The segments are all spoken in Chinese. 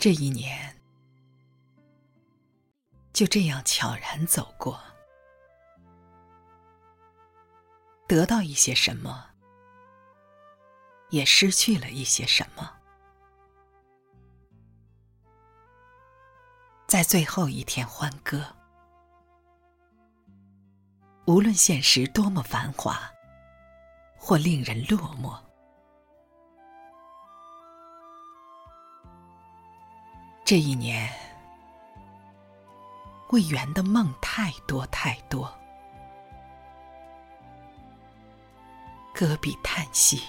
这一年就这样悄然走过，得到一些什么，也失去了一些什么。在最后一天欢歌，无论现实多么繁华，或令人落寞，这一年未圆的梦太多太多，搁笔叹息，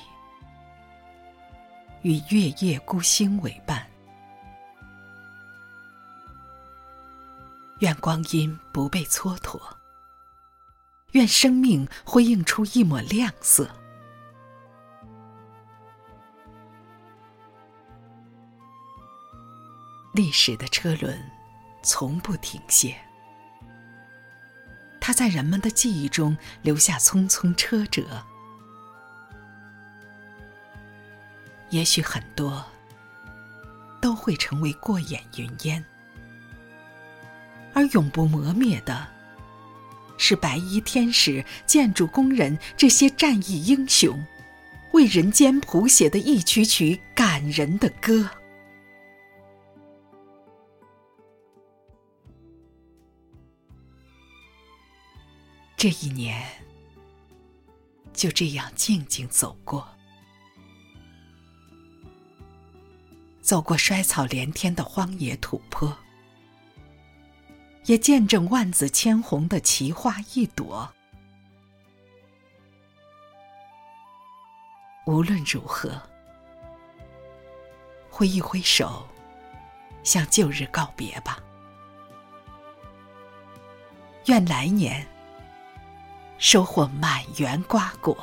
与月夜孤星为伴。愿光阴不被蹉跎，愿生命辉映出一抹亮色。历史的车轮从不停歇，它在人们的记忆中留下匆匆车辙。也许很多都会成为过眼云烟。而永不磨灭的，是白衣天使、建筑工人这些战役英雄，为人间谱写的一曲曲感人的歌。这一年就这样静静走过，走过衰草连天的荒野土坡。也见证万紫千红的奇花一朵。无论如何，挥一挥手，向旧日告别吧。愿来年收获满园瓜果。